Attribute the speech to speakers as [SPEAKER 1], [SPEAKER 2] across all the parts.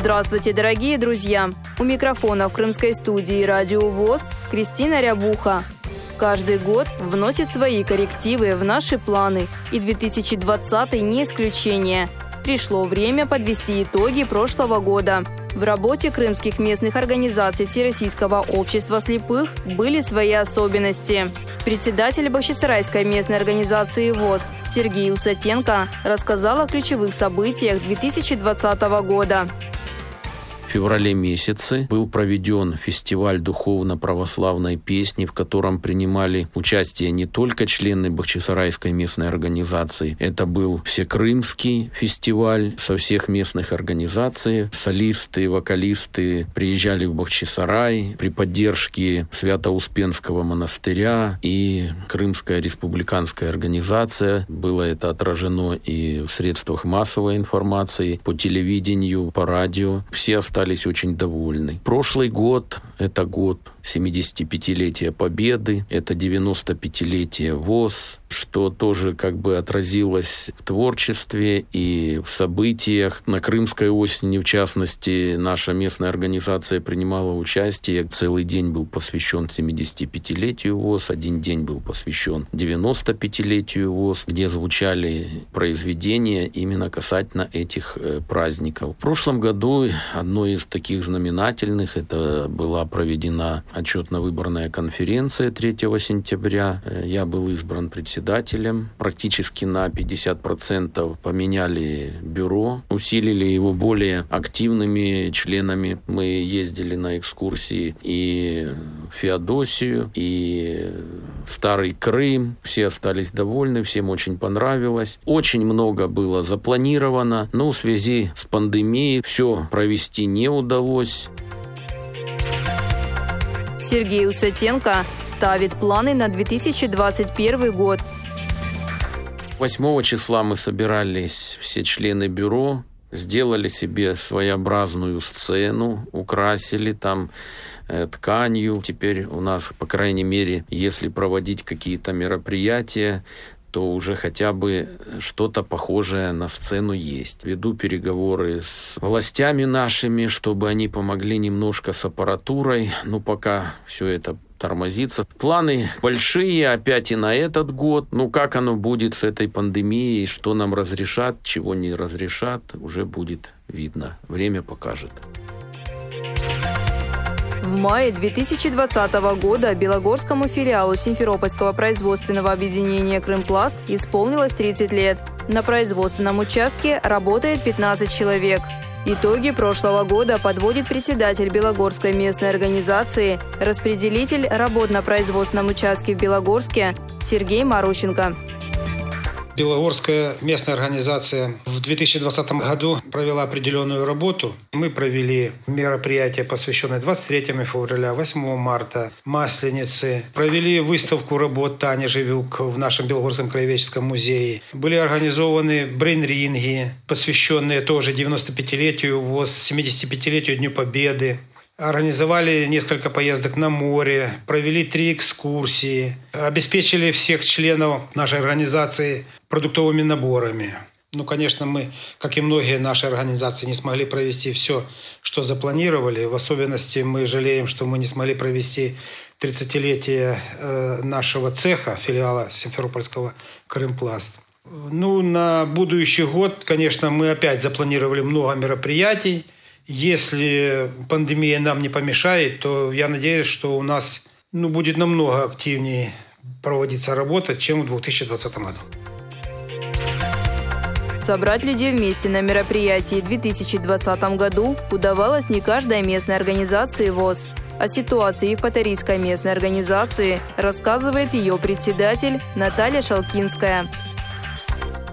[SPEAKER 1] Здравствуйте, дорогие друзья! У микрофона в крымской студии «Радио ВОЗ» Кристина Рябуха. Каждый год вносит свои коррективы в наши планы, и 2020 не исключение. Пришло время подвести итоги прошлого года. В работе крымских местных организаций Всероссийского общества слепых были свои особенности. Председатель Бахчисарайской местной организации ВОЗ Сергей Усатенко рассказал о ключевых событиях 2020 года
[SPEAKER 2] феврале месяце был проведен фестиваль духовно-православной песни, в котором принимали участие не только члены Бахчисарайской местной организации. Это был всекрымский фестиваль со всех местных организаций. Солисты, вокалисты приезжали в Бахчисарай при поддержке Свято-Успенского монастыря и Крымская республиканская организация. Было это отражено и в средствах массовой информации, по телевидению, по радио. Все остальные остались очень довольны. Прошлый год – это год 75-летия Победы, это 95-летие ВОЗ, что тоже как бы отразилось в творчестве и в событиях. На Крымской осени, в частности, наша местная организация принимала участие. Целый день был посвящен 75-летию ВОЗ, один день был посвящен 95-летию ВОЗ, где звучали произведения именно касательно этих э, праздников. В прошлом году одной из таких знаменательных это была проведена отчетно-выборная конференция 3 сентября. Э, я был избран председателем. Практически на 50% поменяли бюро, усилили его более активными членами. Мы ездили на экскурсии и в Феодосию, и в Старый Крым. Все остались довольны, всем очень понравилось. Очень много было запланировано, но в связи с пандемией все провести не удалось.
[SPEAKER 1] Сергей Усатенко ставит планы на 2021 год.
[SPEAKER 2] 8 числа мы собирались все члены бюро, сделали себе своеобразную сцену, украсили там э, тканью. Теперь у нас, по крайней мере, если проводить какие-то мероприятия, то уже хотя бы что-то похожее на сцену есть. Веду переговоры с властями нашими, чтобы они помогли немножко с аппаратурой. Ну, пока все это тормозится. Планы большие опять и на этот год. Ну, как оно будет с этой пандемией, что нам разрешат, чего не разрешат, уже будет видно. Время покажет.
[SPEAKER 1] В мае 2020 года Белогорскому филиалу Симферопольского производственного объединения «Крымпласт» исполнилось 30 лет. На производственном участке работает 15 человек. Итоги прошлого года подводит председатель Белогорской местной организации, распределитель работ на производственном участке в Белогорске Сергей Марущенко.
[SPEAKER 3] Белогорская местная организация в 2020 году провела определенную работу. Мы провели мероприятия, посвященные 23 февраля, 8 марта, Масленицы. Провели выставку работ Тани Живюк в нашем Белогорском краеведческом музее. Были организованы брейн-ринги, посвященные тоже 95-летию ВОЗ, 75-летию Дню Победы организовали несколько поездок на море, провели три экскурсии, обеспечили всех членов нашей организации продуктовыми наборами. Ну, конечно, мы, как и многие наши организации, не смогли провести все, что запланировали. В особенности мы жалеем, что мы не смогли провести 30-летие э, нашего цеха, филиала Симферопольского «Крымпласт». Ну, на будущий год, конечно, мы опять запланировали много мероприятий. Если пандемия нам не помешает, то я надеюсь, что у нас ну, будет намного активнее проводиться работа, чем в 2020 году.
[SPEAKER 1] Собрать людей вместе на мероприятии в 2020 году удавалось не каждой местной организации ВОЗ. О ситуации в Патарийской местной организации рассказывает ее председатель Наталья Шалкинская.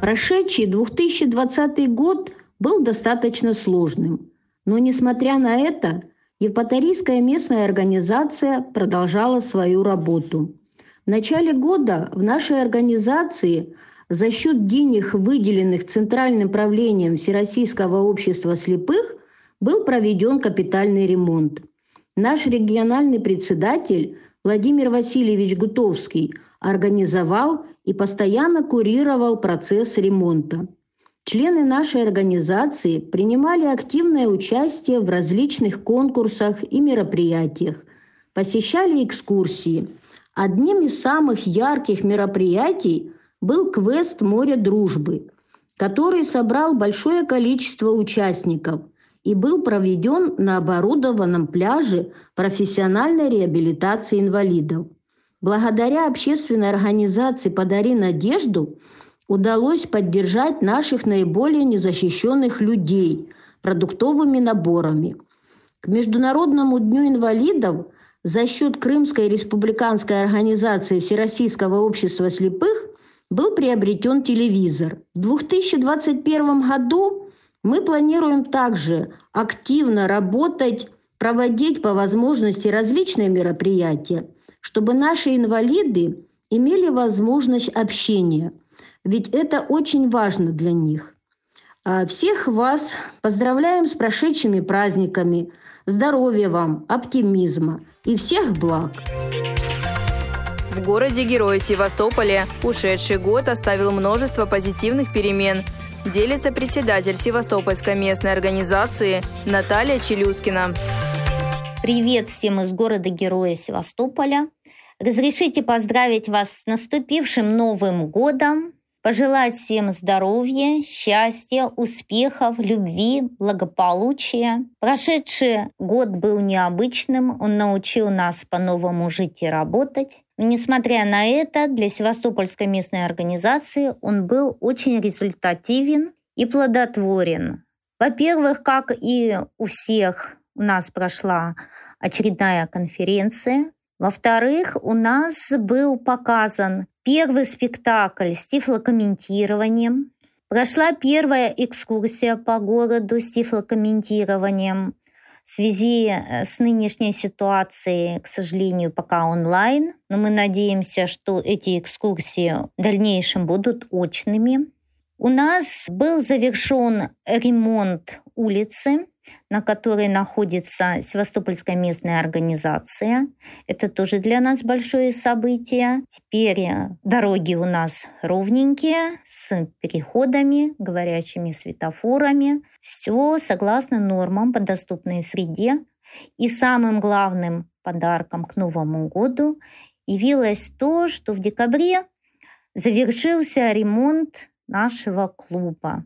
[SPEAKER 4] Прошедший 2020 год был достаточно сложным, но несмотря на это, Евпаторийская местная организация продолжала свою работу. В начале года в нашей организации за счет денег, выделенных Центральным правлением Всероссийского общества слепых, был проведен капитальный ремонт. Наш региональный председатель Владимир Васильевич Гутовский организовал и постоянно курировал процесс ремонта. Члены нашей организации принимали активное участие в различных конкурсах и мероприятиях, посещали экскурсии. Одним из самых ярких мероприятий был квест «Море дружбы», который собрал большое количество участников и был проведен на оборудованном пляже профессиональной реабилитации инвалидов. Благодаря общественной организации «Подари надежду» удалось поддержать наших наиболее незащищенных людей продуктовыми наборами. К Международному дню инвалидов за счет Крымской республиканской организации Всероссийского общества слепых был приобретен телевизор. В 2021 году мы планируем также активно работать, проводить по возможности различные мероприятия, чтобы наши инвалиды имели возможность общения, ведь это очень важно для них. А всех вас поздравляем с прошедшими праздниками, здоровья вам, оптимизма и всех благ!
[SPEAKER 1] В городе-герое Севастополе ушедший год оставил множество позитивных перемен. Делится председатель Севастопольской местной организации Наталья Челюскина.
[SPEAKER 5] Привет всем из города-героя Севастополя. Разрешите поздравить вас с наступившим Новым годом, пожелать всем здоровья, счастья, успехов, любви, благополучия. Прошедший год был необычным, он научил нас по-новому жить и работать. Несмотря на это, для Севастопольской местной организации он был очень результативен и плодотворен. Во-первых, как и у всех, у нас прошла очередная конференция. Во-вторых, у нас был показан первый спектакль с тифлокомментированием. Прошла первая экскурсия по городу с тифлокомментированием в связи э, с нынешней ситуацией, к сожалению, пока онлайн, но мы надеемся, что эти экскурсии в дальнейшем будут очными. У нас был завершен ремонт улицы, на которой находится Севастопольская местная организация. Это тоже для нас большое событие. Теперь э, дороги у нас ровненькие, с переходами, говорящими светофорами. Все согласно нормам по доступной среде. И самым главным подарком к Новому году явилось то, что в декабре завершился ремонт нашего клуба.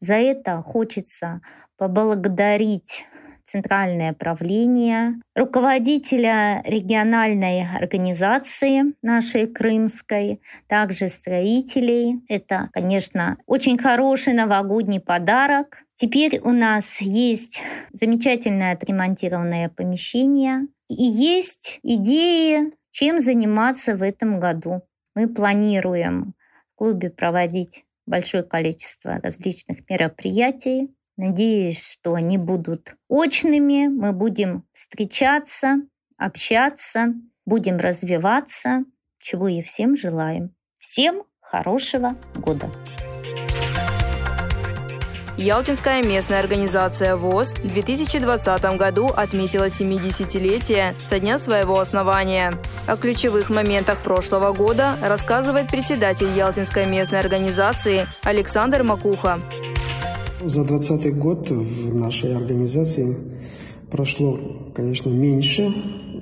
[SPEAKER 5] За это хочется поблагодарить Центральное правление, руководителя региональной организации нашей крымской, также строителей. Это, конечно, очень хороший новогодний подарок. Теперь у нас есть замечательное отремонтированное помещение и есть идеи, чем заниматься в этом году. Мы планируем в клубе проводить большое количество различных мероприятий. Надеюсь, что они будут очными. Мы будем встречаться, общаться, будем развиваться, чего и всем желаем. Всем хорошего года!
[SPEAKER 1] Ялтинская местная организация ВОЗ в 2020 году отметила 70-летие со дня своего основания. О ключевых моментах прошлого года рассказывает председатель Ялтинской местной организации Александр Макуха.
[SPEAKER 6] За 2020 год в нашей организации прошло, конечно, меньше,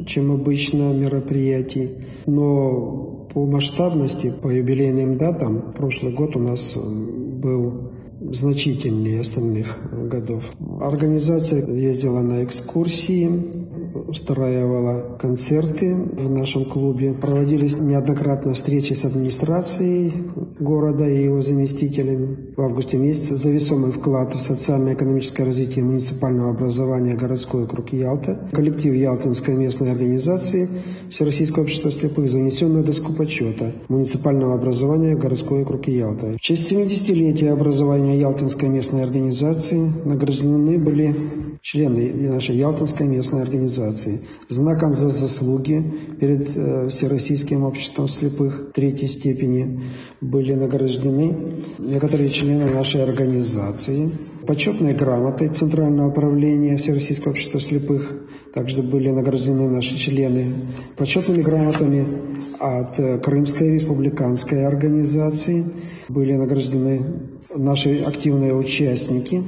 [SPEAKER 6] чем обычно мероприятий, но по масштабности, по юбилейным датам, прошлый год у нас был значительнее остальных годов. Организация ездила на экскурсии, устраивала концерты в нашем клубе. Проводились неоднократно встречи с администрацией города и его заместителями. В августе месяце за весомый вклад в социально-экономическое развитие муниципального образования городской округ Ялта коллектив Ялтинской местной организации Всероссийского общества слепых занесен на доску почета муниципального образования городской округ Ялта. В честь 70-летия образования Ялтинской местной организации награждены были члены нашей Ялтинской местной организации знаком за заслуги перед э, Всероссийским обществом слепых третьей степени были награждены некоторые члены нашей организации. Почетной грамотой Центрального управления Всероссийского общества слепых также были награждены наши члены почетными грамотами от Крымской республиканской организации. Были награждены наши активные участники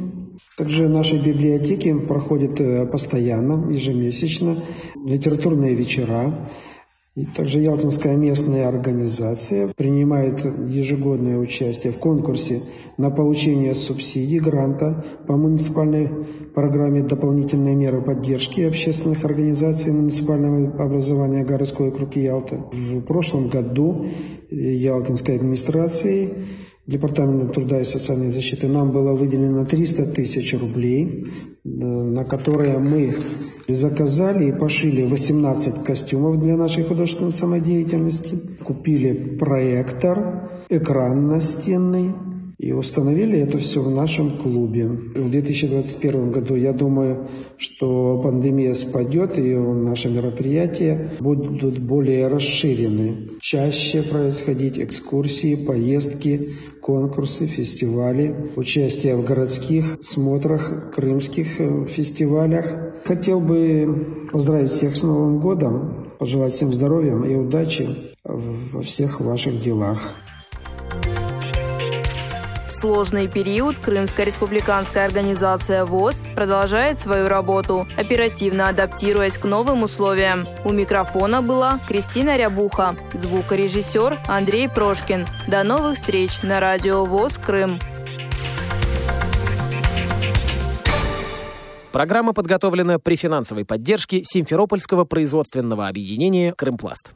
[SPEAKER 6] также в нашей библиотеке проходят э, постоянно, ежемесячно литературные вечера. И также Ялтинская местная организация принимает ежегодное участие в конкурсе на получение субсидий гранта по муниципальной программе «Дополнительные меры поддержки общественных организаций муниципального образования городской округи Ялта». В прошлом году Ялтинской администрацией Департаментом труда и социальной защиты нам было выделено 300 тысяч рублей, э, на которые мы заказали и пошили 18 костюмов для нашей художественной самодеятельности, купили проектор, экран настенный, и установили это все в нашем клубе. В 2021 году, я думаю, что пандемия спадет, и наши мероприятия будут более расширены. Чаще происходить экскурсии, поездки, конкурсы, фестивали, участие в городских смотрах, крымских э, фестивалях. Хотел бы поздравить всех с Новым годом, пожелать всем здоровья и удачи во всех ваших делах
[SPEAKER 1] сложный период Крымская республиканская организация ВОЗ продолжает свою работу, оперативно адаптируясь к новым условиям. У микрофона была Кристина Рябуха, звукорежиссер Андрей Прошкин. До новых встреч на радио ВОЗ Крым.
[SPEAKER 7] Программа подготовлена при финансовой поддержке Симферопольского производственного объединения «Крымпласт».